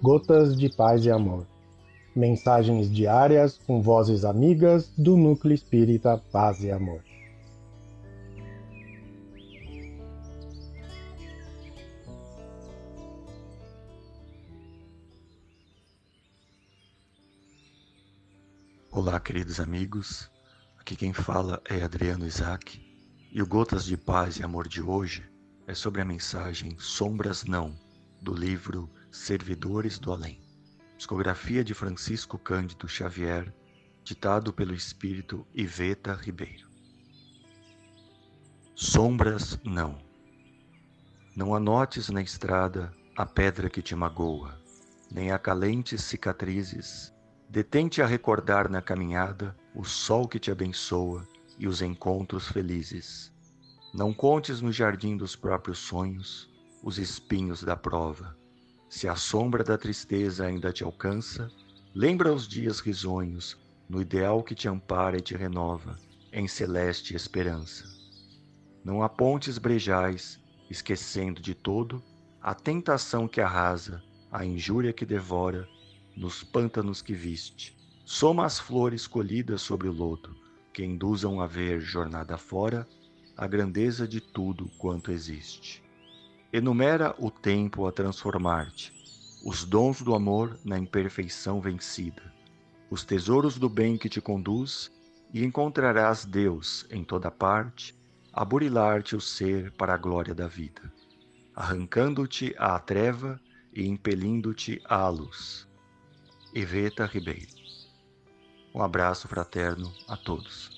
Gotas de Paz e Amor. Mensagens diárias com vozes amigas do Núcleo Espírita Paz e Amor. Olá, queridos amigos. Aqui quem fala é Adriano Isaac e o Gotas de Paz e Amor de hoje é sobre a mensagem Sombras Não, do livro Servidores do Além. Psicografia de Francisco Cândido Xavier, ditado pelo espírito Iveta Ribeiro. Sombras não. Não anotes na estrada a pedra que te magoa, nem acalentes cicatrizes. Detente a recordar na caminhada o sol que te abençoa e os encontros felizes. Não contes no jardim dos próprios sonhos os espinhos da prova. Se a sombra da tristeza ainda te alcança, lembra os dias risonhos no ideal que te ampara e te renova em celeste esperança. Não apontes brejais, esquecendo de todo a tentação que arrasa, a injúria que devora, nos pântanos que viste. Soma as flores colhidas sobre o lodo, que induzam a ver jornada fora a grandeza de tudo quanto existe. Enumera o tempo a transformar-te, os dons do amor na imperfeição vencida, os tesouros do bem que te conduz, e encontrarás Deus em toda parte, a burilar-te o ser para a glória da vida, arrancando-te à treva e impelindo-te à luz. Iveta Ribeiro. Um abraço fraterno a todos.